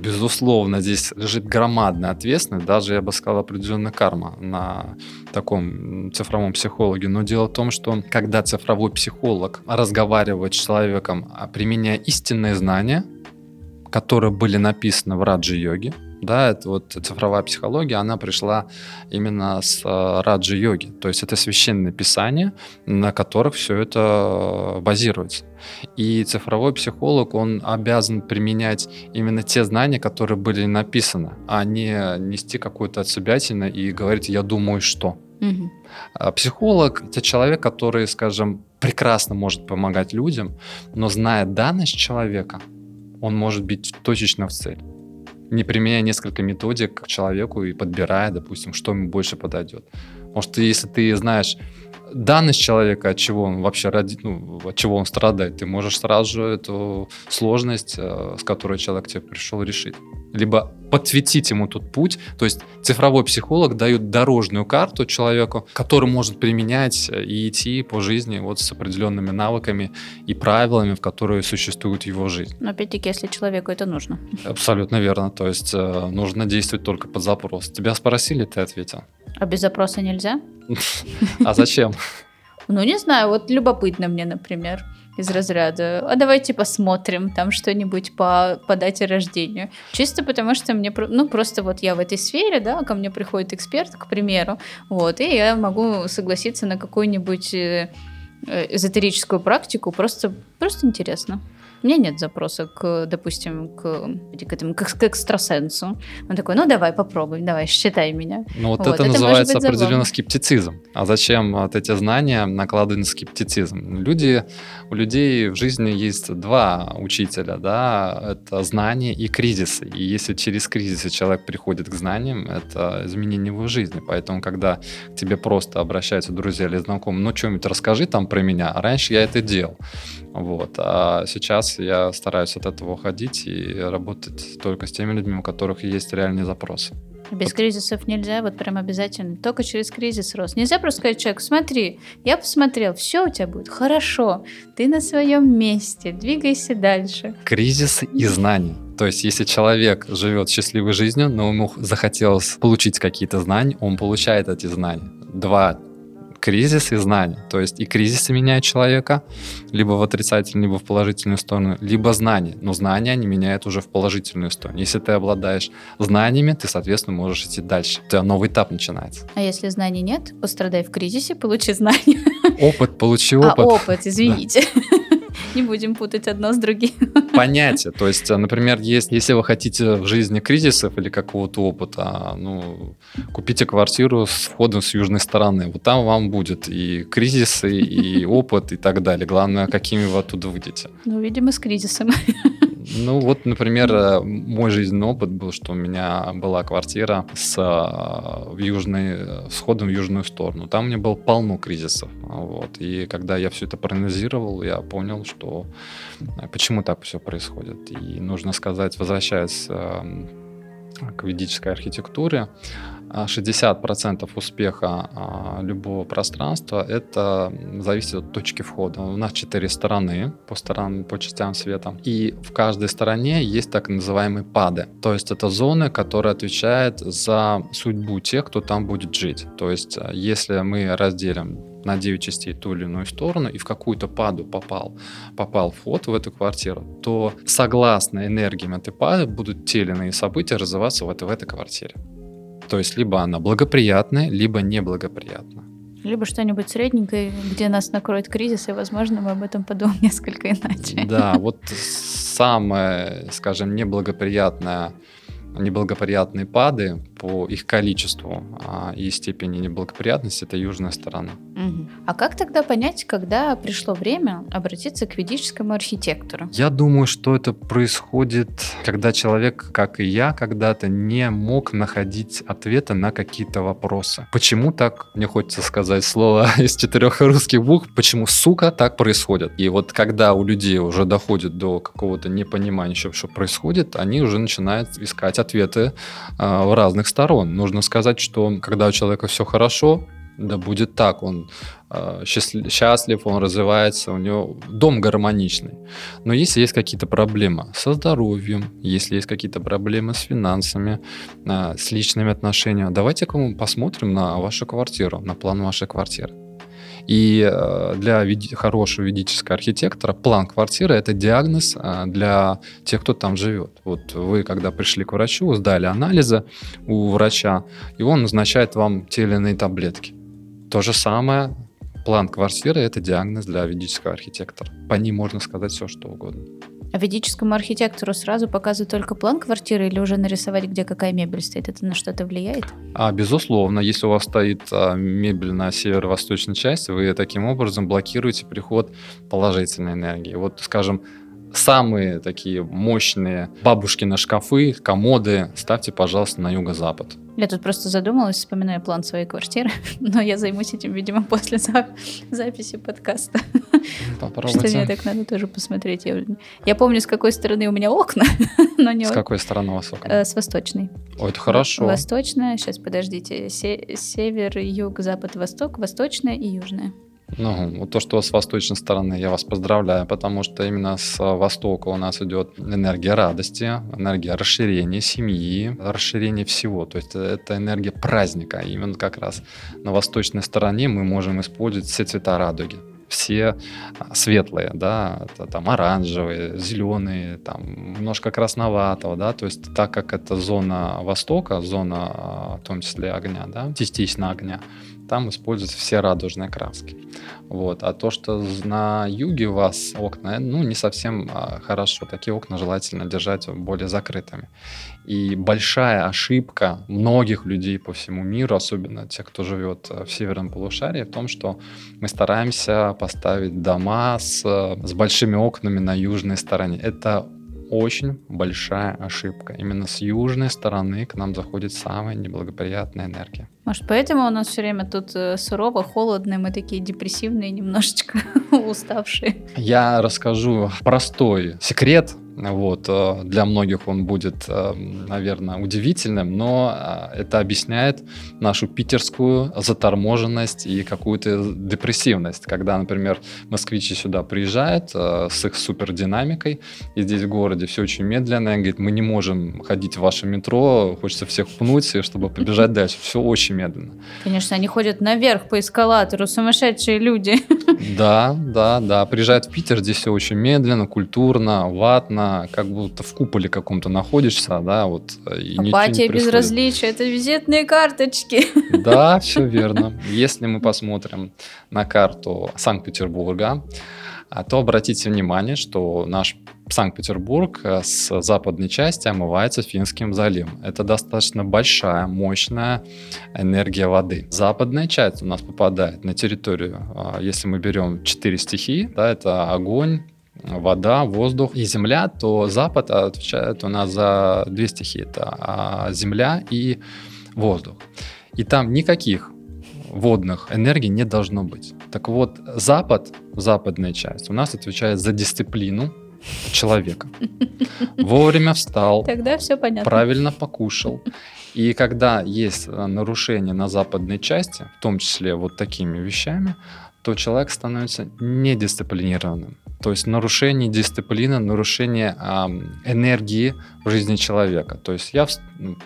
Безусловно, здесь лежит громадная ответственность, даже, я бы сказал, определенная карма на таком цифровом психологе. Но дело в том, что когда цифровой психолог разговаривает с человеком, а применяя истинные знания, которые были написаны в раджи-йоге, да, это вот цифровая психология, она пришла именно с э, раджи-йоги. То есть это священные писания, на которых все это базируется. И цифровой психолог, он обязан применять именно те знания, которые были написаны, а не нести какую-то отсебятину и говорить «я думаю, что». Угу. Психолог — это человек, который, скажем, прекрасно может помогать людям, но зная данность человека, он может быть точечно в цель не применяя несколько методик к человеку и подбирая, допустим, что ему больше подойдет. Может, ты, если ты знаешь данность человека, от чего он вообще ради, ну, от чего он страдает, ты можешь сразу же эту сложность, э, с которой человек тебе пришел, решить. Либо подсветить ему тот путь. То есть цифровой психолог дает дорожную карту человеку, который может применять и идти по жизни вот с определенными навыками и правилами, в которые существуют в его жизнь. Но опять-таки, если человеку это нужно. Абсолютно верно. То есть э, нужно действовать только под запрос. Тебя спросили, ты ответил. А без запроса нельзя? А зачем? Ну, не знаю, вот любопытно мне, например, из разряда, а давайте посмотрим там что-нибудь по, по дате рождения. Чисто потому, что мне, ну, просто вот я в этой сфере, да, ко мне приходит эксперт, к примеру, вот, и я могу согласиться на какую-нибудь э, э, эзотерическую практику, просто, просто интересно. У меня нет запроса к, допустим, к, к этому, к, к экстрасенсу. Он такой, ну давай попробуй, давай, считай меня. Ну вот, вот это, это называется определенно скептицизм. А зачем вот эти знания накладывать на скептицизм? Люди, у людей в жизни есть два учителя, да, это знания и кризисы. И если через кризисы человек приходит к знаниям, это изменение его жизни. Поэтому, когда к тебе просто обращаются друзья или знакомые, ну что-нибудь расскажи там про меня. А раньше я это делал. Вот. А сейчас я стараюсь от этого уходить и работать только с теми людьми, у которых есть реальные запросы. Без вот. кризисов нельзя, вот прям обязательно. Только через кризис рост. Нельзя просто сказать человеку, смотри, я посмотрел, все у тебя будет хорошо, ты на своем месте, двигайся дальше. Кризис и знания. То есть, если человек живет счастливой жизнью, но ему захотелось получить какие-то знания, он получает эти знания. Два кризис и знания. То есть и кризисы меняют человека либо в отрицательную, либо в положительную сторону, либо знания. Но знания они меняют уже в положительную сторону. Если ты обладаешь знаниями, ты, соответственно, можешь идти дальше. У тебя новый этап начинается. А если знаний нет, пострадай в кризисе, получи знания. Опыт, получи опыт. А, опыт, извините. Не будем путать одно с другим. Понятие. То есть, например, есть, если вы хотите в жизни кризисов или какого-то опыта, ну, купите квартиру с входом с южной стороны. Вот там вам будет и кризисы, и опыт, и так далее. Главное, какими вы оттуда выйдете. Ну, видимо, с кризисом. Ну вот, например, э, мой жизненный опыт был, что у меня была квартира с, э, в южной, с ходом в южную сторону. Там у меня было полно кризисов. Вот. И когда я все это проанализировал, я понял, что э, почему так все происходит. И нужно сказать, возвращаясь к ведической архитектуре, 60% а, успеха а, любого пространства это зависит от точки входа. У нас четыре стороны по сторонам, по частям света. И в каждой стороне есть так называемые пады. То есть это зоны, которые отвечают за судьбу тех, кто там будет жить. То есть а, если мы разделим на 9 частей ту или иную сторону и в какую-то паду попал, попал вход в эту квартиру, то согласно энергиям этой пады будут те или иные события развиваться в, этой в этой квартире. То есть либо она благоприятная, либо неблагоприятная. Либо что-нибудь средненькое, где нас накроет кризис, и, возможно, мы об этом подумаем несколько иначе. Да, вот самое, скажем, неблагоприятное неблагоприятные пады по их количеству а, и степени неблагоприятности это южная сторона. Угу. А как тогда понять, когда пришло время обратиться к ведическому архитектору? Я думаю, что это происходит, когда человек, как и я, когда-то не мог находить ответа на какие-то вопросы. Почему так? Мне хочется сказать слово из четырех русских букв. Почему, сука, так происходит? И вот когда у людей уже доходит до какого-то непонимания, что происходит, они уже начинают искать ответы э, в разных сторон. Нужно сказать, что когда у человека все хорошо, да будет так, он э, счастлив, он развивается, у него дом гармоничный. Но если есть какие-то проблемы со здоровьем, если есть какие-то проблемы с финансами, э, с личными отношениями, давайте-ка мы посмотрим на вашу квартиру, на план вашей квартиры. И э, для хорошего ведического архитектора план квартиры – это диагноз э, для тех, кто там живет. Вот вы, когда пришли к врачу, сдали анализы у врача, и он назначает вам те или иные таблетки. То же самое план квартиры – это диагноз для ведического архитектора. По ним можно сказать все, что угодно. А ведическому архитектору сразу показывают только план квартиры или уже нарисовать, где какая мебель стоит? Это на что-то влияет? А, безусловно, если у вас стоит а, мебель на северо-восточной части, вы таким образом блокируете приход положительной энергии. Вот, скажем, самые такие мощные бабушкины шкафы, комоды ставьте, пожалуйста, на юго-запад. Я тут просто задумалась, вспоминая план своей квартиры, но я займусь этим, видимо, после за... записи подкаста. Попробуйте. Что мне так надо тоже посмотреть. Я, я помню, с какой стороны у меня окна, но не... С какой стороны у вас окна? Э, с восточной. Ой, это хорошо. Восточная, сейчас, подождите, се- север, юг, запад, восток, восточная и южная. Ну, вот то, что с восточной стороны, я вас поздравляю, потому что именно с востока у нас идет энергия радости, энергия расширения семьи, расширения всего. То есть это энергия праздника. Именно как раз на восточной стороне мы можем использовать все цвета радуги все светлые, да, это там оранжевые, зеленые, там немножко красноватого, да, то есть так как это зона Востока, зона в том числе огня, да, частично огня, там используются все радужные краски. Вот. А то, что на юге у вас окна, ну, не совсем а, хорошо. Такие окна желательно держать более закрытыми. И большая ошибка многих людей по всему миру, особенно тех, кто живет э, в северном полушарии, в том, что мы стараемся поставить дома с, с большими окнами на южной стороне. Это очень большая ошибка. Именно с южной стороны к нам заходит самая неблагоприятная энергия. Может, поэтому у нас все время тут э, сурово, холодно, мы такие депрессивные, немножечко уставшие. Я расскажу простой секрет, вот, э, для многих он будет, э, наверное, удивительным, но э, это объясняет нашу питерскую заторможенность и какую-то депрессивность. Когда, например, москвичи сюда приезжают с их супердинамикой, и здесь в городе все очень медленно, и говорит, мы не можем ходить в ваше метро, хочется всех пнуть, чтобы побежать дальше. Все очень медленно. Конечно, они ходят наверх по эскалатору, сумасшедшие люди. Да, да, да. Приезжают в Питер, здесь все очень медленно, культурно, ватно, как будто в куполе каком-то находишься, да, вот. И Апатия, безразличие, это визитные карточки. Да, все верно. Если мы посмотрим на карту Санкт-Петербурга, а, то обратите внимание, что наш Санкт-Петербург э, с западной части омывается Финским заливом. Это достаточно большая, мощная энергия воды. Западная часть у нас попадает на территорию, а, если мы берем четыре стихии, да, это огонь, вода, воздух и земля, то Запад отвечает у нас за две стихии. Это а, земля и воздух. И там никаких водных энергий не должно быть. Так вот, Запад, западная часть, у нас отвечает за дисциплину человека. Вовремя встал. Тогда все понятно. Правильно покушал. И когда есть нарушение на западной части, в том числе вот такими вещами, то человек становится недисциплинированным. То есть нарушение дисциплины, нарушение э, энергии в жизни человека. То есть я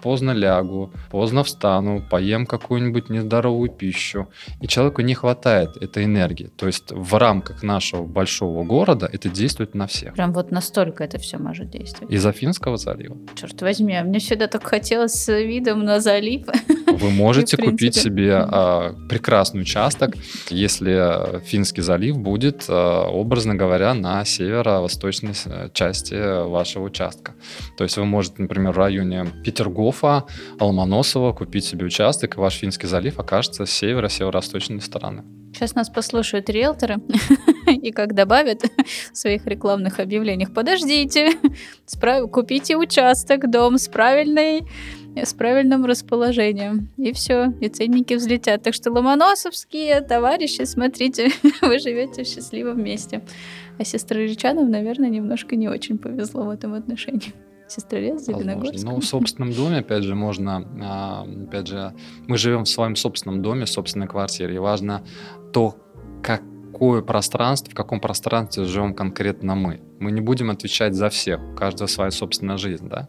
поздно лягу, поздно встану, поем какую-нибудь нездоровую пищу, и человеку не хватает этой энергии. То есть в рамках нашего большого города это действует на всех. Прям вот настолько это все может действовать. Из Афинского залива. Черт возьми, а мне всегда так хотелось с видом на залив. Вы можете купить себе а, прекрасный участок, если Финский залив будет, а, образно говоря, на северо-восточной э, части вашего участка. То есть вы можете, например, в районе Петергофа, Ломоносова купить себе участок, и ваш Финский залив окажется с северо-северо-восточной стороны. Сейчас нас послушают риэлторы и как добавят в своих рекламных объявлениях, подождите, купите участок, дом с правильной с правильным расположением. И все, и ценники взлетят. Так что ломоносовские товарищи, смотрите, вы живете счастливо вместе. А сестроречанам, наверное, немножко не очень повезло в этом отношении. Сестрорез, Зеленогорск. Ну, в собственном доме, опять же, можно, а, опять же, мы живем в своем собственном доме, в собственной квартире, и важно то, как какое пространство, в каком пространстве живем конкретно мы. Мы не будем отвечать за всех, у каждого своя собственная жизнь, да.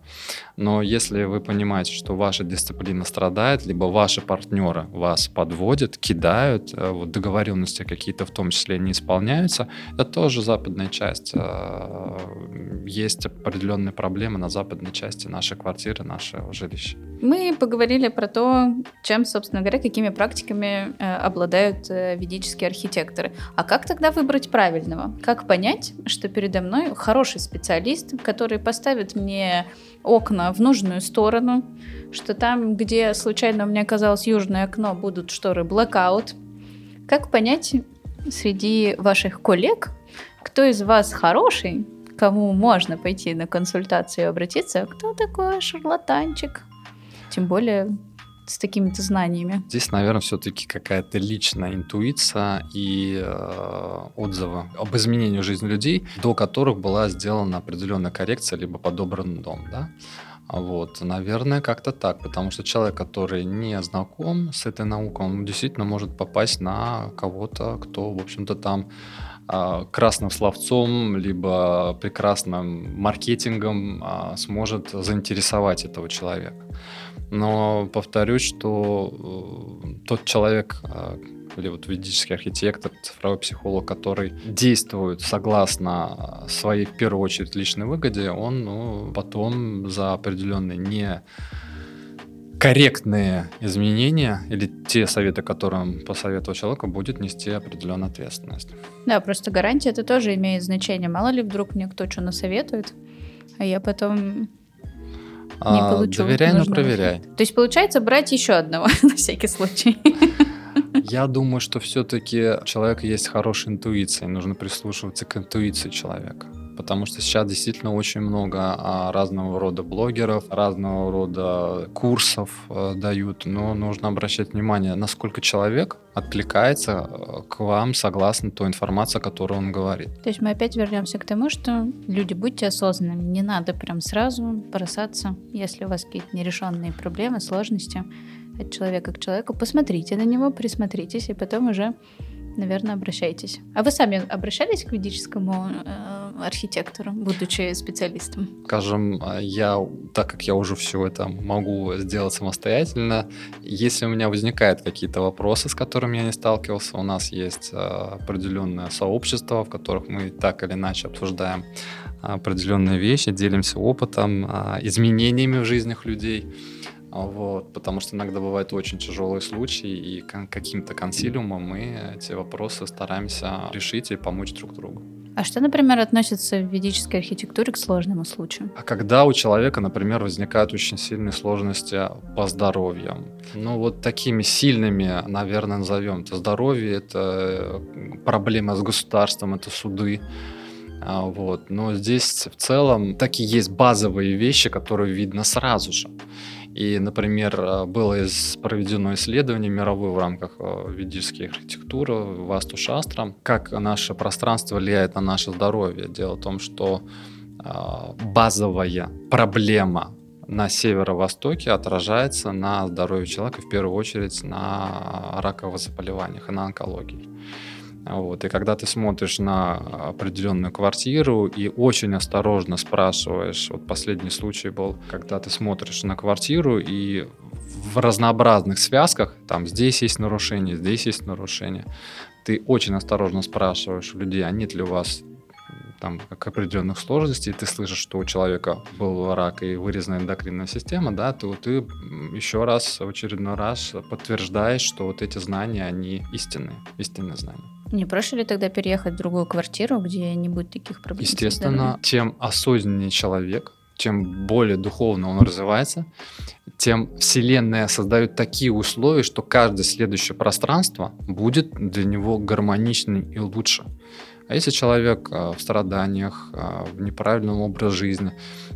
Но если вы понимаете, что ваша дисциплина страдает, либо ваши партнеры вас подводят, кидают, э, вот договоренности какие-то в том числе не исполняются, это тоже западная часть. Э, есть определенные проблемы на западной части нашей квартиры, нашего жилища. Мы поговорили про то, чем, собственно говоря, какими практиками э, обладают ведические архитекторы. А как тогда выбрать правильного? Как понять, что передо мной хороший специалист, который поставит мне окна в нужную сторону, что там, где случайно у меня оказалось южное окно, будут шторы blackout? Как понять среди ваших коллег, кто из вас хороший, кому можно пойти на консультацию и обратиться, кто такой шарлатанчик. Тем более с такими-то знаниями. Здесь, наверное, все-таки какая-то личная интуиция и э, отзывы об изменении жизни людей, до которых была сделана определенная коррекция, либо подобран дом, да. Вот, наверное, как-то так, потому что человек, который не знаком с этой наукой, он действительно может попасть на кого-то, кто, в общем-то, там а, красным словцом, либо прекрасным маркетингом а, сможет заинтересовать этого человека. Но повторюсь, что э, тот человек, а, или вот ведический архитектор, цифровой психолог, который действует согласно своей, в первую очередь, личной выгоде, он ну, потом за определенные не корректные изменения или те советы, которые он посоветовал человеку, будет нести определенную ответственность. Да, просто гарантия это тоже имеет значение. Мало ли вдруг мне кто что насоветует, а я потом не а, получу. Доверяй, но проверяй. То есть получается брать еще одного на всякий случай. Я думаю, что все-таки у человека есть хорошая интуиция, нужно прислушиваться к интуиции человека. Потому что сейчас действительно очень много а, разного рода блогеров, разного рода курсов э, дают, но нужно обращать внимание, насколько человек откликается э, к вам согласно той информации, которую он говорит. То есть мы опять вернемся к тому, что люди, будьте осознанными, не надо прям сразу бросаться, если у вас какие-то нерешенные проблемы, сложности, от человека к человеку, посмотрите на него, присмотритесь, и потом уже, наверное, обращайтесь. А вы сами обращались к ведическому э, архитектору, будучи специалистом? Скажем, я, так как я уже все это могу сделать самостоятельно, если у меня возникают какие-то вопросы, с которыми я не сталкивался, у нас есть э, определенное сообщество, в которых мы так или иначе обсуждаем определенные вещи, делимся опытом, изменениями в жизнях людей. Вот, потому что иногда бывают очень тяжелые случаи, и каким-то консилиумом мы эти вопросы стараемся решить и помочь друг другу. А что, например, относится в ведической архитектуре к сложному случаю? А когда у человека, например, возникают очень сильные сложности по здоровью, ну вот такими сильными, наверное, назовем это здоровье, это проблемы с государством, это суды, а, вот. Но здесь в целом такие есть базовые вещи, которые видно сразу же. И, например, э, было проведено исследование мировое в рамках э, ведической архитектуры Васту Шастра, как наше пространство влияет на наше здоровье. Дело в том, что э, базовая проблема на северо-востоке отражается на здоровье человека, в первую очередь на раковых заболеваниях и на онкологии. Вот. И когда ты смотришь на определенную квартиру и очень осторожно спрашиваешь, вот последний случай был, когда ты смотришь на квартиру и в разнообразных связках, там здесь есть нарушение, здесь есть нарушение, ты очень осторожно спрашиваешь у людей, а нет ли у вас там как определенных сложностей, ты слышишь, что у человека был рак и вырезана эндокринная система, да, то ты еще раз, в очередной раз подтверждаешь, что вот эти знания, они истинные, истинные знания. Не проще ли тогда переехать в другую квартиру, где не будет таких проблем? Естественно, чем осознаннее человек, чем более духовно он развивается, тем Вселенная создает такие условия, что каждое следующее пространство будет для него гармоничным и лучше. А если человек а, в страданиях, а, в неправильном образе жизни,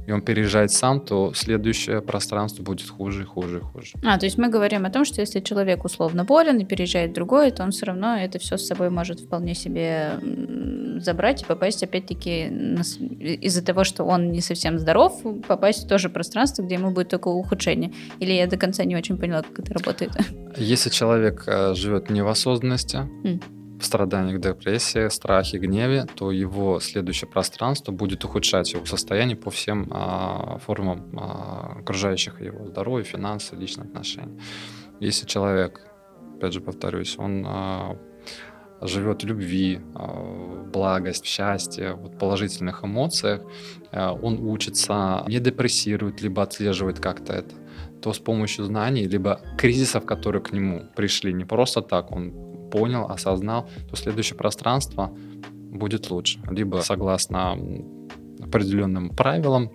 и он переезжает сам, то следующее пространство будет хуже и хуже и хуже. А, то есть мы говорим о том, что если человек условно болен и переезжает в другое, то он все равно это все с собой может вполне себе забрать и попасть опять-таки из-за того, что он не совсем здоров, попасть в то же пространство, где ему будет только ухудшение. Или я до конца не очень поняла, как это работает. Если человек э, живет не в осознанности, mm в страданиях, депрессии, страхе, гневе, то его следующее пространство будет ухудшать его состояние по всем а, формам а, окружающих его здоровья, финансы, личных отношений. Если человек, опять же повторюсь, он а, живет в любви, а, в благость, в счастье, в положительных эмоциях, а, он учится, не депрессирует, либо отслеживает как-то это, то с помощью знаний, либо кризисов, которые к нему пришли не просто так, он понял, осознал, то следующее пространство будет лучше. Либо согласно определенным правилам,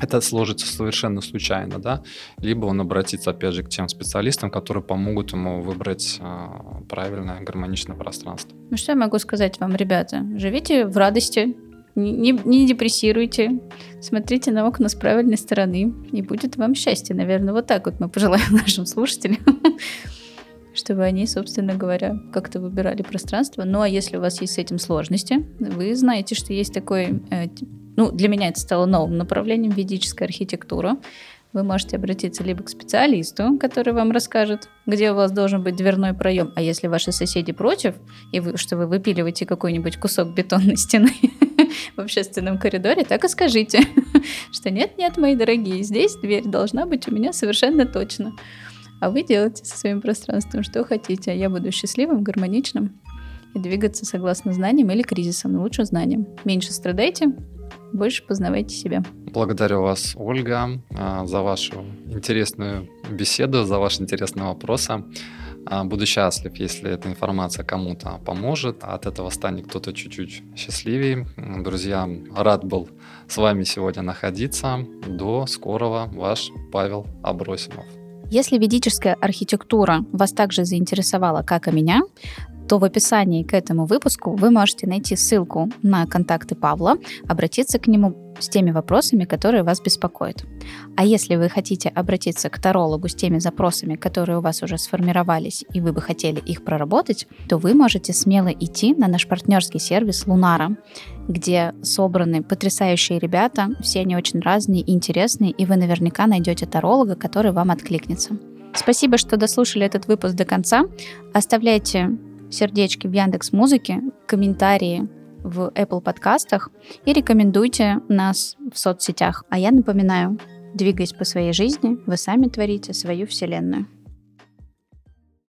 это сложится совершенно случайно, да, либо он обратится, опять же, к тем специалистам, которые помогут ему выбрать э, правильное гармоничное пространство. Ну что я могу сказать вам, ребята? Живите в радости, Не, не, депрессируйте, смотрите на окна с правильной стороны, и будет вам счастье, наверное. Вот так вот мы пожелаем нашим слушателям, чтобы они, собственно говоря, как-то выбирали пространство. Ну, а если у вас есть с этим сложности, вы знаете, что есть такой... Э, ну, для меня это стало новым направлением ведическая архитектура вы можете обратиться либо к специалисту, который вам расскажет, где у вас должен быть дверной проем, а если ваши соседи против, и вы, что вы выпиливаете какой-нибудь кусок бетонной стены в общественном коридоре, так и скажите, что нет-нет, мои дорогие, здесь дверь должна быть у меня совершенно точно. А вы делаете со своим пространством что хотите, я буду счастливым, гармоничным и двигаться согласно знаниям или кризисам, но лучше знаниям. Меньше страдайте, больше познавайте себя. Благодарю вас, Ольга, а, за вашу интересную беседу, за ваши интересные вопросы. А, буду счастлив, если эта информация кому-то поможет, а от этого станет кто-то чуть-чуть счастливее. Друзья, рад был с вами сегодня находиться. До скорого, ваш Павел Абросимов. Если ведическая архитектура вас также заинтересовала, как и меня, то в описании к этому выпуску вы можете найти ссылку на контакты Павла, обратиться к нему с теми вопросами, которые вас беспокоят. А если вы хотите обратиться к тарологу с теми запросами, которые у вас уже сформировались, и вы бы хотели их проработать, то вы можете смело идти на наш партнерский сервис Лунара, где собраны потрясающие ребята, все они очень разные и интересные, и вы наверняка найдете таролога, который вам откликнется. Спасибо, что дослушали этот выпуск до конца. Оставляйте сердечки в Яндекс Музыке, комментарии в Apple подкастах и рекомендуйте нас в соцсетях. А я напоминаю, двигаясь по своей жизни, вы сами творите свою вселенную.